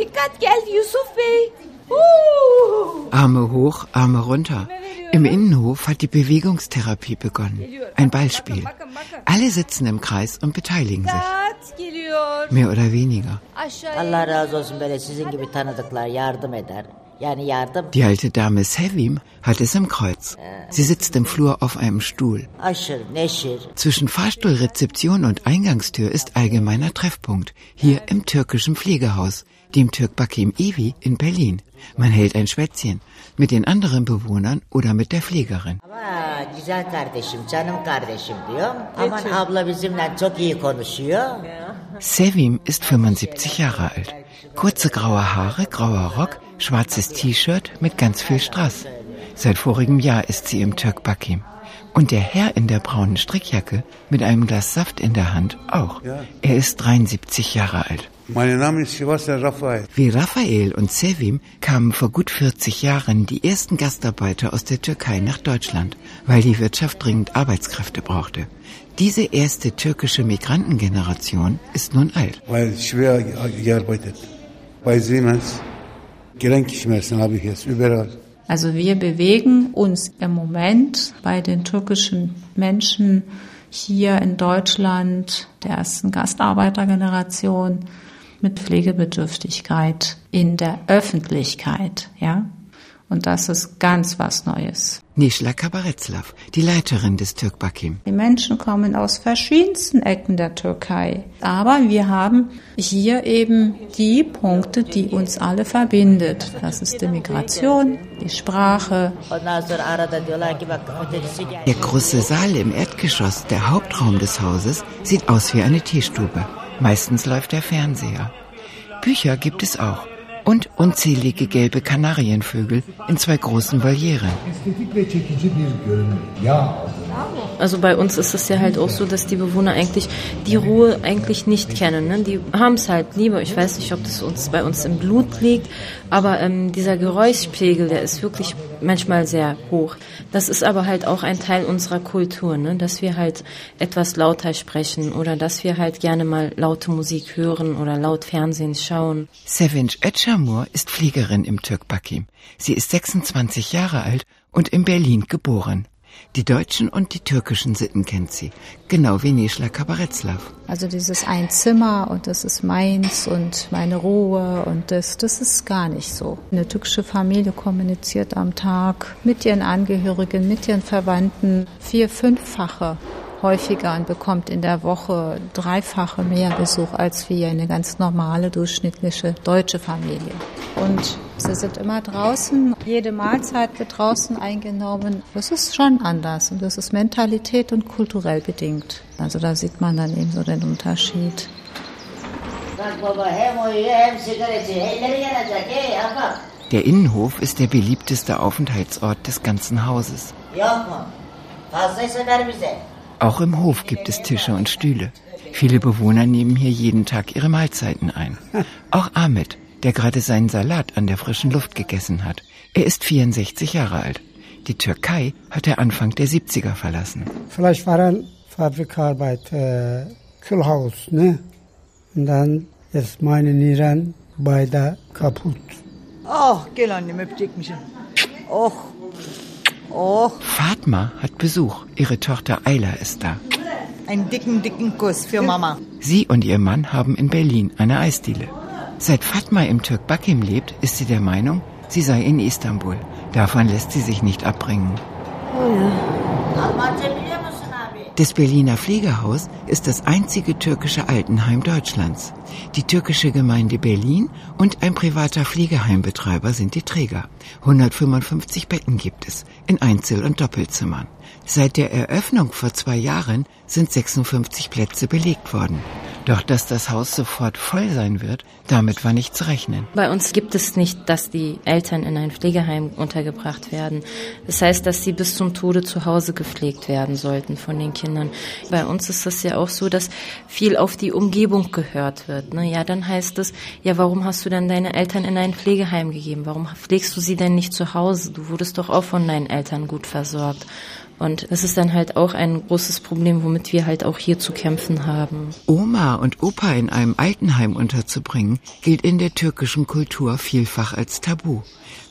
Dikkat gel Yusuf Bey. Uh. Arme hoch, Arme runter. Im Innenhof hat die Bewegungstherapie begonnen. Ein Ballspiel. Alle sitzen im Kreis und beteiligen sich. Mehr oder weniger. Allah razı olsun böyle sizin gibi tanıdıklar yardım eder. Die alte Dame Sevim hat es im Kreuz. Sie sitzt im Flur auf einem Stuhl. Zwischen Fahrstuhlrezeption und Eingangstür ist allgemeiner Treffpunkt, hier im türkischen Pflegehaus, dem Türkbakim Evi in Berlin. Man hält ein Schwätzchen mit den anderen Bewohnern oder mit der Pflegerin. Güzel kardeşim, canım kardeşim diyor. Aman abla bizimle çok iyi konuşuyor. Sevim ist 75 Jahre alt. Kurze graue Haare, grauer Rock, schwarzes T-Shirt mit ganz viel Strass. Seit vorigem Jahr ist sie im Türkbakim. Und der Herr in der braunen Strickjacke mit einem Glas Saft in der Hand auch. Er ist 73 Jahre alt. Mein Name ist Sebastian Raphael. Wie Raphael und Sevim kamen vor gut 40 Jahren die ersten Gastarbeiter aus der Türkei nach Deutschland, weil die Wirtschaft dringend Arbeitskräfte brauchte. Diese erste türkische Migrantengeneration ist nun alt. Weil schwer gearbeitet. Bei Siemens, Gelenkschmerzen habe ich jetzt überall. Also wir bewegen uns im Moment bei den türkischen Menschen hier in Deutschland der ersten Gastarbeitergeneration mit Pflegebedürftigkeit in der Öffentlichkeit, ja. Und das ist ganz was Neues. Nishla Kabaretslav, die Leiterin des Türkbakim. Die Menschen kommen aus verschiedensten Ecken der Türkei. Aber wir haben hier eben die Punkte, die uns alle verbindet. Das ist die Migration, die Sprache. Der große Saal im Erdgeschoss, der Hauptraum des Hauses, sieht aus wie eine Teestube. Meistens läuft der Fernseher. Bücher gibt es auch. Und unzählige gelbe Kanarienvögel in zwei großen Volieren. Also bei uns ist es ja halt auch so, dass die Bewohner eigentlich die Ruhe eigentlich nicht kennen. Ne? Die haben es halt lieber. Ich weiß nicht, ob das uns bei uns im Blut liegt, aber ähm, dieser Geräuschpegel, der ist wirklich manchmal sehr hoch. Das ist aber halt auch ein Teil unserer Kultur, ne? dass wir halt etwas lauter sprechen oder dass wir halt gerne mal laute Musik hören oder laut Fernsehen schauen. Sevinç Öcamur ist Fliegerin im Türkbakim. Sie ist 26 Jahre alt und in Berlin geboren. Die deutschen und die türkischen Sitten kennt sie, genau wie Nishla Kabaretslav. Also dieses ein Zimmer und das ist meins und meine Ruhe und das, das ist gar nicht so. Eine türkische Familie kommuniziert am Tag mit ihren Angehörigen, mit ihren Verwandten vier, fünffache häufiger und bekommt in der Woche dreifache mehr Besuch als wie eine ganz normale, durchschnittliche deutsche Familie. Und sie sind immer draußen, jede Mahlzeit wird draußen eingenommen. Das ist schon anders und das ist Mentalität und kulturell bedingt. Also da sieht man dann eben so den Unterschied. Der Innenhof ist der beliebteste Aufenthaltsort des ganzen Hauses. Auch im Hof gibt es Tische und Stühle. Viele Bewohner nehmen hier jeden Tag ihre Mahlzeiten ein. Auch Ahmed, der gerade seinen Salat an der frischen Luft gegessen hat. Er ist 64 Jahre alt. Die Türkei hat er Anfang der 70er verlassen. Vielleicht waren Fabrikarbeit, äh, Kühlhaus, ne? Und dann ist meine Nieren beide kaputt. Oh gel annem öpecekmişim. Oh. Oh. Fatma hat Besuch. Ihre Tochter Ayla ist da. Einen dicken, dicken Kuss für Mama. Sie und ihr Mann haben in Berlin eine Eisdiele. Seit Fatma im Türkbakim lebt, ist sie der Meinung, sie sei in Istanbul. Davon lässt sie sich nicht abbringen. Das Berliner Pflegehaus ist das einzige türkische Altenheim Deutschlands. Die türkische Gemeinde Berlin und ein privater Pflegeheimbetreiber sind die Träger. 155 Betten gibt es in Einzel- und Doppelzimmern. Seit der Eröffnung vor zwei Jahren sind 56 Plätze belegt worden. Doch dass das Haus sofort voll sein wird, damit war nicht zu rechnen. Bei uns gibt es nicht, dass die Eltern in ein Pflegeheim untergebracht werden. Das heißt, dass sie bis zum Tode zu Hause gepflegt werden sollten von den Kindern. Bei uns ist es ja auch so, dass viel auf die Umgebung gehört wird. Ne? Ja, dann heißt es, ja, warum hast du dann deine Eltern in ein Pflegeheim gegeben? Warum pflegst du sie denn nicht zu Hause? Du wurdest doch auch von deinen Eltern gut versorgt. Und das ist dann halt auch ein großes Problem, womit wir halt auch hier zu kämpfen haben. Oma und Opa in einem Altenheim unterzubringen, gilt in der türkischen Kultur vielfach als Tabu.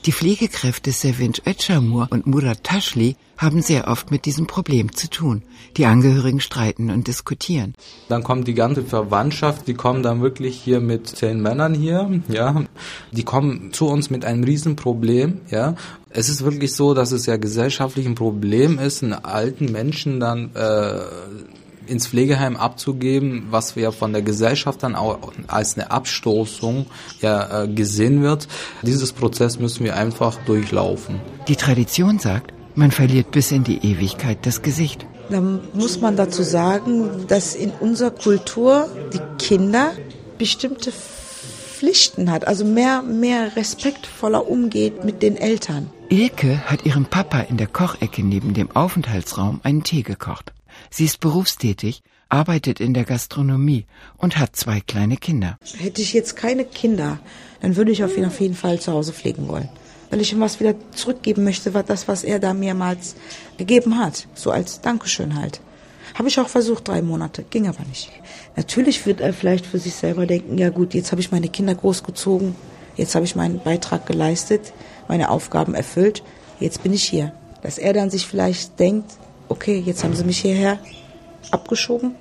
Die Pflegekräfte Sevinç Öcamur und Murat Taschli haben sehr oft mit diesem Problem zu tun. Die Angehörigen streiten und diskutieren. Dann kommt die ganze Verwandtschaft, die kommen dann wirklich hier mit zehn Männern hier, ja. Die kommen zu uns mit einem Riesenproblem, ja. Es ist wirklich so, dass es ja gesellschaftlich ein Problem ist, einen alten Menschen dann äh, ins Pflegeheim abzugeben, was ja von der Gesellschaft dann auch als eine Abstoßung ja, äh, gesehen wird. Dieses Prozess müssen wir einfach durchlaufen. Die Tradition sagt, man verliert bis in die Ewigkeit das Gesicht. Da muss man dazu sagen, dass in unserer Kultur die Kinder bestimmte Pflichten hat, also mehr, mehr respektvoller umgeht mit den Eltern. Ilke hat ihrem Papa in der Kochecke neben dem Aufenthaltsraum einen Tee gekocht. Sie ist berufstätig, arbeitet in der Gastronomie und hat zwei kleine Kinder. Hätte ich jetzt keine Kinder, dann würde ich auf jeden Fall zu Hause pflegen wollen. Weil ich ihm was wieder zurückgeben möchte, war das, was er da mehrmals gegeben hat. So als Dankeschön halt. Habe ich auch versucht, drei Monate, ging aber nicht. Natürlich wird er vielleicht für sich selber denken, ja gut, jetzt habe ich meine Kinder großgezogen, jetzt habe ich meinen Beitrag geleistet, meine Aufgaben erfüllt, jetzt bin ich hier. Dass er dann sich vielleicht denkt, okay, jetzt haben sie mich hierher abgeschoben.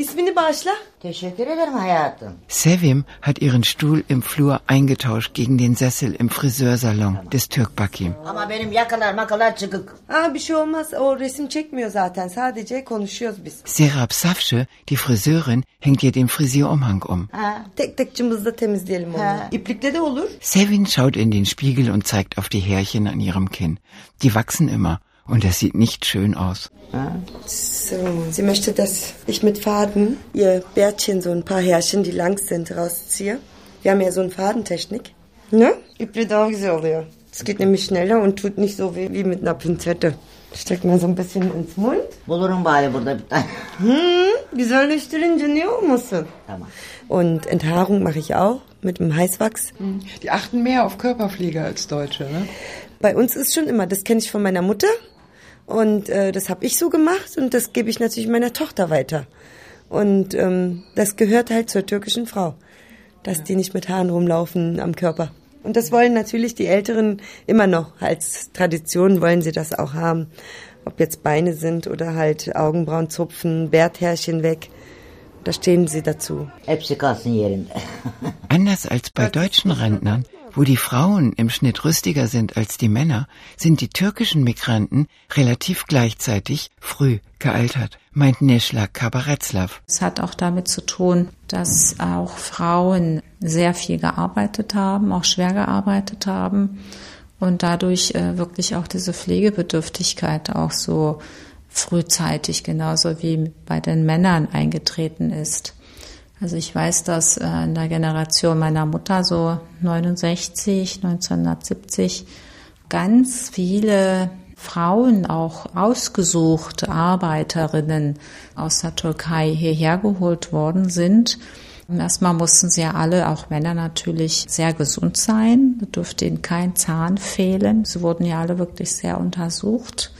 İsmini bağışla. Teşekkür ederim hayatım. Sevim hat ihren Stuhl im Flur eingetauscht gegen den Sessel im Friseursalon des Türkbakim. Ama benim yakalar makalar çıkık. Aa, bir şey olmaz. O resim çekmiyor zaten. Sadece konuşuyoruz biz. Serap Safsche, die Friseurin, hängt ihr den Frisierumhang um. Ha. Tek tek cımbızla temizleyelim onu. Ha. İplikle de olur. Sevin schaut in den Spiegel und zeigt auf die Härchen an ihrem Kinn. Die wachsen immer und das sieht nicht schön aus. So, sie möchte, dass ich mit Faden ihr Bärtchen, so ein paar Härchen, die lang sind, rausziehe. Wir haben ja so eine Fadentechnik. Ne? Daha güzel oluyor. Es geht nämlich schneller und tut nicht so weh wie mit einer Pinzette. Steckt man so ein bisschen ins Mund. Bulurum bari burada bir tane. Hm, güzelleştirince niye olmasın? Tamam. Und Enthaarung mache ich auch mit dem Heißwachs. Die achten mehr auf Körperpflege als Deutsche, ne? Bei uns ist schon immer, das kenne ich von meiner Mutter und äh, das habe ich so gemacht und das gebe ich natürlich meiner Tochter weiter. Und ähm, das gehört halt zur türkischen Frau, dass ja. die nicht mit Haaren rumlaufen am Körper. Und das wollen natürlich die Älteren immer noch. Als Tradition wollen sie das auch haben. Ob jetzt Beine sind oder halt Augenbrauen zupfen, Bärthärchen weg. Da stehen sie dazu. Anders als bei deutschen Rentnern, wo die Frauen im Schnitt rüstiger sind als die Männer, sind die türkischen Migranten relativ gleichzeitig früh gealtert, meint Neschla Kabaretzlav. Es hat auch damit zu tun, dass auch Frauen sehr viel gearbeitet haben, auch schwer gearbeitet haben und dadurch äh, wirklich auch diese Pflegebedürftigkeit auch so frühzeitig genauso wie bei den Männern eingetreten ist. Also ich weiß, dass äh, in der Generation meiner Mutter so 69, 1970 ganz viele Frauen auch ausgesuchte Arbeiterinnen aus der Türkei hierher geholt worden sind. Erstmal mussten sie ja alle, auch Männer natürlich, sehr gesund sein. Da durfte ihnen kein Zahn fehlen. Sie wurden ja alle wirklich sehr untersucht.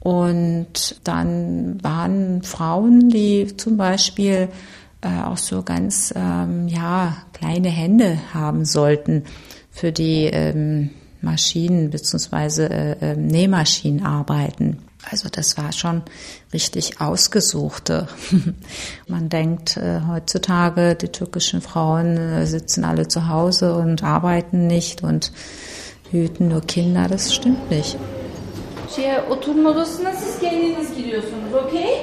Und dann waren Frauen, die zum Beispiel äh, auch so ganz ähm, ja kleine Hände haben sollten für die ähm, Maschinen bzw. Äh, äh, Nähmaschinen arbeiten. Also das war schon richtig ausgesuchte. Man denkt äh, heutzutage, die türkischen Frauen äh, sitzen alle zu Hause und arbeiten nicht und hüten nur Kinder. Das stimmt nicht.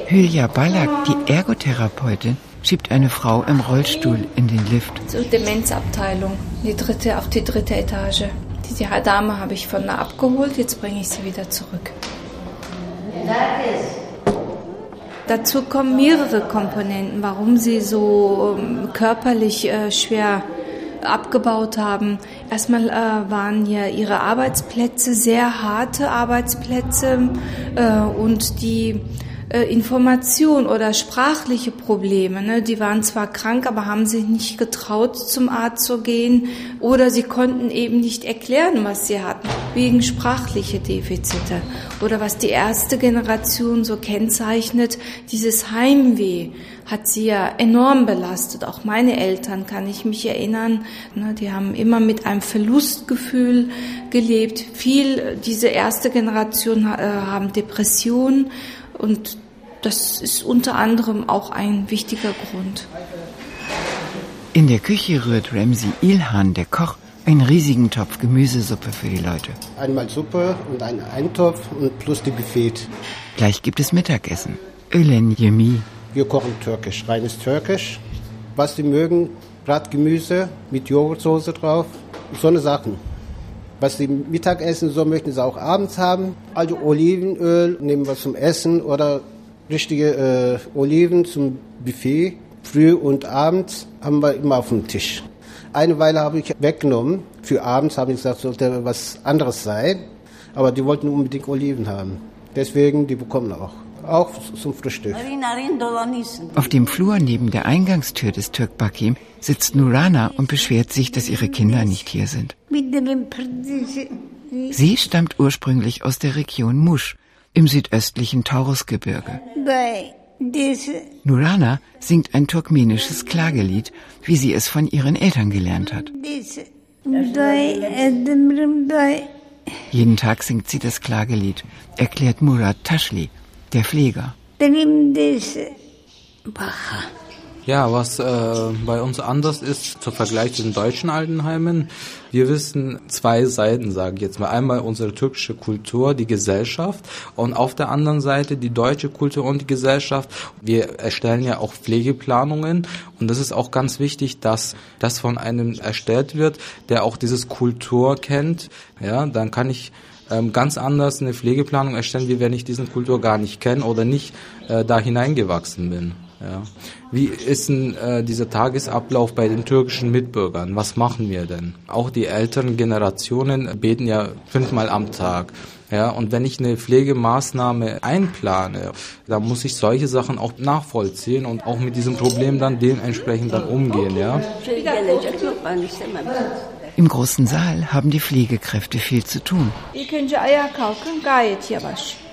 Hülya Balak, die Ergotherapeutin, schiebt eine Frau im Rollstuhl in den Lift. Zur Demenzabteilung, die dritte auf die dritte Etage. Diese Dame habe ich von da abgeholt, jetzt bringe ich sie wieder zurück. Dazu kommen mehrere Komponenten, warum sie so ähm, körperlich äh, schwer abgebaut haben. Erstmal äh, waren ja ihre Arbeitsplätze sehr harte Arbeitsplätze äh, und die Information oder sprachliche Probleme. Ne? Die waren zwar krank, aber haben sich nicht getraut, zum Arzt zu gehen oder sie konnten eben nicht erklären, was sie hatten. wegen sprachlicher Defizite. Oder was die erste Generation so kennzeichnet, dieses Heimweh hat sie ja enorm belastet. Auch meine Eltern kann ich mich erinnern, ne, die haben immer mit einem Verlustgefühl gelebt. Viel, diese erste Generation äh, haben Depressionen und das ist unter anderem auch ein wichtiger Grund. In der Küche rührt Ramsey Ilhan, der Koch, einen riesigen Topf Gemüsesuppe für die Leute. Einmal Suppe und einen Eintopf und plus die Buffet. Gleich gibt es Mittagessen. Ölen Yemi. Wir kochen türkisch, reines türkisch. Was sie mögen, Bratgemüse mit Joghurtsoße drauf, so eine Sachen. Was sie Mittagessen, so möchten sie auch abends haben. Also Olivenöl nehmen wir zum Essen oder richtige äh, Oliven zum Buffet. Früh und abends haben wir immer auf dem Tisch. Eine Weile habe ich weggenommen. Für abends habe ich gesagt, sollte was anderes sein. Aber die wollten unbedingt Oliven haben. Deswegen, die bekommen auch. Auch zum Frühstück. Auf dem Flur neben der Eingangstür des Türkbakim sitzt Nurana und beschwert sich, dass ihre Kinder nicht hier sind. Sie stammt ursprünglich aus der Region Musch im südöstlichen Taurusgebirge. Nurana singt ein turkmenisches Klagelied, wie sie es von ihren Eltern gelernt hat. Jeden Tag singt sie das Klagelied, erklärt Murat Taschli, der Pfleger. Ja, was äh, bei uns anders ist zum Vergleich zu den deutschen Altenheimen, wir wissen zwei Seiten, sage ich jetzt mal. Einmal unsere türkische Kultur, die Gesellschaft und auf der anderen Seite die deutsche Kultur und die Gesellschaft. Wir erstellen ja auch Pflegeplanungen und das ist auch ganz wichtig, dass das von einem erstellt wird, der auch dieses Kultur kennt. Ja, dann kann ich ähm, ganz anders eine Pflegeplanung erstellen, wie wenn ich diesen Kultur gar nicht kenne oder nicht äh, da hineingewachsen bin. Ja. Wie ist denn äh, dieser Tagesablauf bei den türkischen Mitbürgern? Was machen wir denn? Auch die älteren Generationen beten ja fünfmal am Tag. Ja, und wenn ich eine Pflegemaßnahme einplane, dann muss ich solche Sachen auch nachvollziehen und auch mit diesem Problem dann dementsprechend dann umgehen, ja. Im großen Saal haben die Pflegekräfte viel zu tun.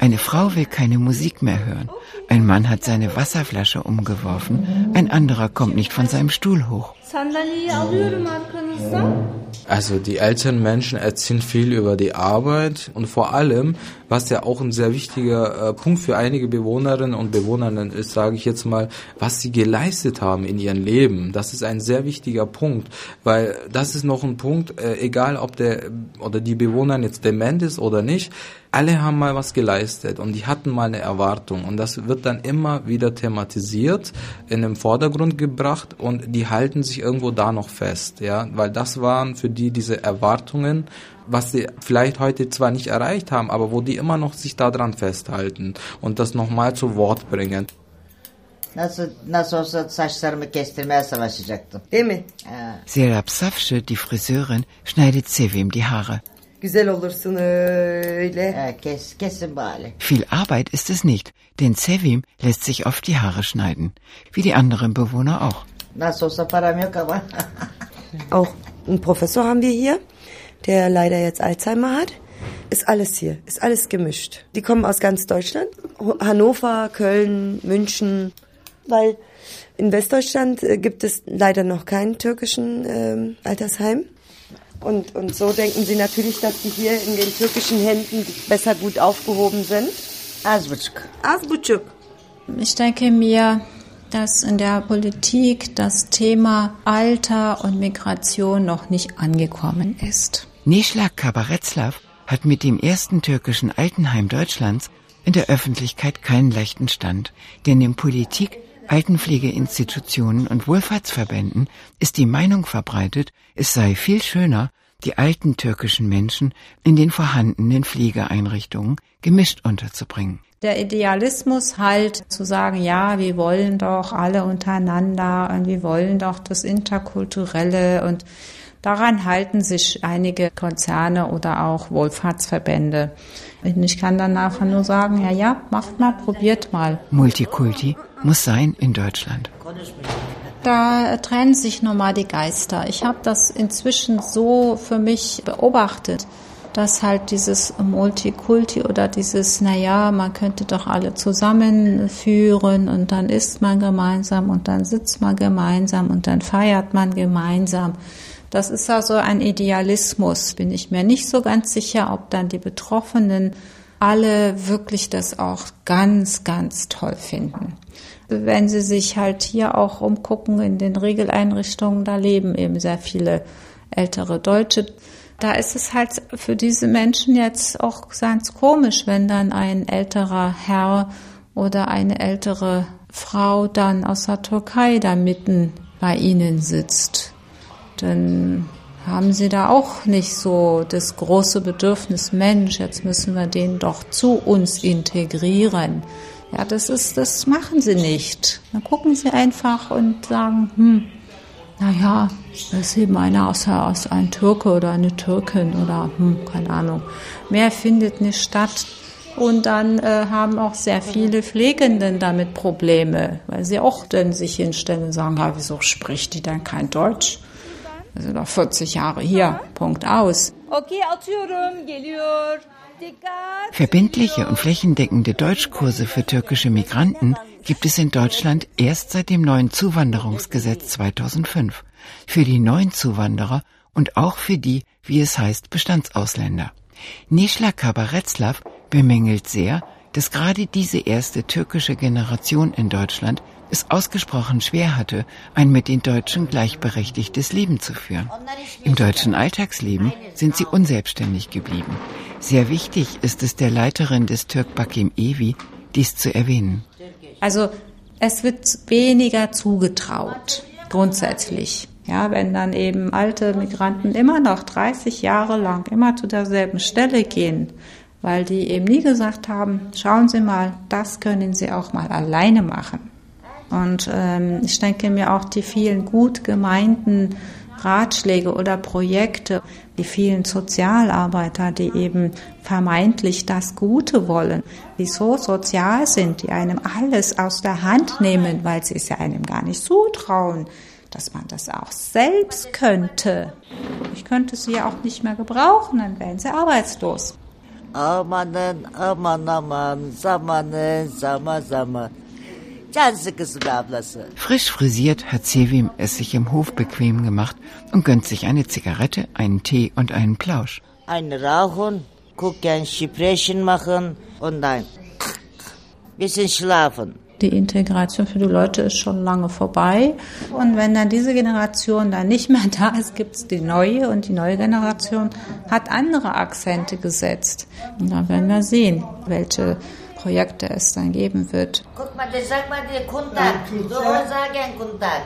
Eine Frau will keine Musik mehr hören. Ein Mann hat seine Wasserflasche umgeworfen. Ein anderer kommt nicht von seinem Stuhl hoch. Also die älteren Menschen erzählen viel über die Arbeit und vor allem, was ja auch ein sehr wichtiger äh, Punkt für einige Bewohnerinnen und Bewohner ist, sage ich jetzt mal, was sie geleistet haben in ihrem Leben. Das ist ein sehr wichtiger Punkt, weil das ist noch ein Punkt, äh, egal ob der oder die Bewohner jetzt dement ist oder nicht, alle haben mal was geleistet und die hatten mal eine Erwartung und das wird dann immer wieder thematisiert, in den Vordergrund gebracht und die halten sich irgendwo da noch fest, ja, weil das waren für die diese Erwartungen, was sie vielleicht heute zwar nicht erreicht haben, aber wo die immer noch sich daran festhalten und das nochmal zu Wort bringen. Nasıl, nasıl olsa saçlarımı kestirmeye savaşacaktım. Değil mi? Serap Safsche, die Friseurin, schneidet Sevim die Haare. Güzel olursun öyle. He, kes, kesin bari. Viel Arbeit ist es nicht, denn Sevim lässt sich oft die Haare schneiden, wie die anderen Bewohner auch. Nasıl olsa param yok ama. Auch einen Professor haben wir hier, der leider jetzt Alzheimer hat. Ist alles hier, ist alles gemischt. Die kommen aus ganz Deutschland, Hannover, Köln, München, weil in Westdeutschland äh, gibt es leider noch keinen türkischen ähm, Altersheim. Und, und so denken sie natürlich, dass die hier in den türkischen Händen besser gut aufgehoben sind. Azbuçuk. Azbuçuk. Ich denke mir, dass in der Politik das Thema Alter und Migration noch nicht angekommen ist. Neschlag Kabaretzlav hat mit dem ersten türkischen Altenheim Deutschlands in der Öffentlichkeit keinen leichten Stand, denn in Politik, Altenpflegeinstitutionen und Wohlfahrtsverbänden ist die Meinung verbreitet, es sei viel schöner, die alten türkischen Menschen in den vorhandenen Pflegeeinrichtungen gemischt unterzubringen. Der Idealismus halt zu sagen, ja, wir wollen doch alle untereinander und wir wollen doch das Interkulturelle und daran halten sich einige Konzerne oder auch Wohlfahrtsverbände. Und ich kann dann einfach nur sagen, ja, ja, macht mal, probiert mal. Multikulti muss sein in Deutschland. Da trennen sich nochmal die Geister. Ich habe das inzwischen so für mich beobachtet. dass halt dieses Multikulti oder dieses, naja, man könnte doch alle zusammenführen und dann isst man gemeinsam und dann sitzt man gemeinsam und dann feiert man gemeinsam. Das ist also ein Idealismus. Bin ich mir nicht so ganz sicher, ob dann die Betroffenen alle wirklich das auch ganz, ganz toll finden. Wenn sie sich halt hier auch umgucken in den Regeleinrichtungen, da leben eben sehr viele ältere Deutsche da ist es halt für diese Menschen jetzt auch ganz komisch, wenn dann ein älterer Herr oder eine ältere Frau dann aus der Türkei da mitten bei ihnen sitzt. Dann haben sie da auch nicht so das große Bedürfnis, Mensch, jetzt müssen wir den doch zu uns integrieren. Ja, das ist, das machen sie nicht. Dann gucken sie einfach und sagen, hm, naja, das ist eben einer aus, aus ein Türke oder eine Türkin oder hm, keine Ahnung. Mehr findet nicht statt. Und dann äh, haben auch sehr viele Pflegenden damit Probleme, weil sie auch dann sich hinstellen und sagen, ja, wieso spricht die denn kein Deutsch? Wir sind doch 40 Jahre hier, Punkt aus. Okay, atıyorum, geliyor. Verbindliche und flächendeckende Deutschkurse für türkische Migranten gibt es in Deutschland erst seit dem neuen Zuwanderungsgesetz 2005. Für die neuen Zuwanderer und auch für die, wie es heißt, Bestandsausländer. Nishla Kabaretslav bemängelt sehr, dass gerade diese erste türkische Generation in Deutschland es ausgesprochen schwer hatte, ein mit den Deutschen gleichberechtigtes Leben zu führen. Im deutschen Alltagsleben sind sie unselbstständig geblieben. Sehr wichtig ist es der Leiterin des Türk Bakim Evi, dies zu erwähnen. Also es wird weniger zugetraut, grundsätzlich. Ja, wenn dann eben alte Migranten immer noch 30 Jahre lang immer zu derselben Stelle gehen, weil die eben nie gesagt haben, schauen Sie mal, das können Sie auch mal alleine machen. Und ähm, ich denke mir auch die vielen gut gemeinten Ratschläge oder Projekte, die vielen Sozialarbeiter, die eben vermeintlich das Gute wollen, die so sozial sind, die einem alles aus der Hand nehmen, weil sie es ja einem gar nicht zutrauen, dass man das auch selbst könnte. Ich könnte sie ja auch nicht mehr gebrauchen, dann wären sie arbeitslos. Amanın aman zaman zaman. Frisch frisiert hat Sevim es sich im Hof bequem gemacht und gönnt sich eine Zigarette, einen Tee und einen Plausch. Ein Rauchen, gucken, Sprechen machen und dann bisschen schlafen. Die Integration für die Leute ist schon lange vorbei. Und wenn dann diese Generation dann nicht mehr da ist, gibt es die neue und die neue Generation hat andere Akzente gesetzt. Und dann werden wir sehen, welche Projekte es dann geben wird. Guck mal, das sagt mal der Kundak. Du sagen Kundak.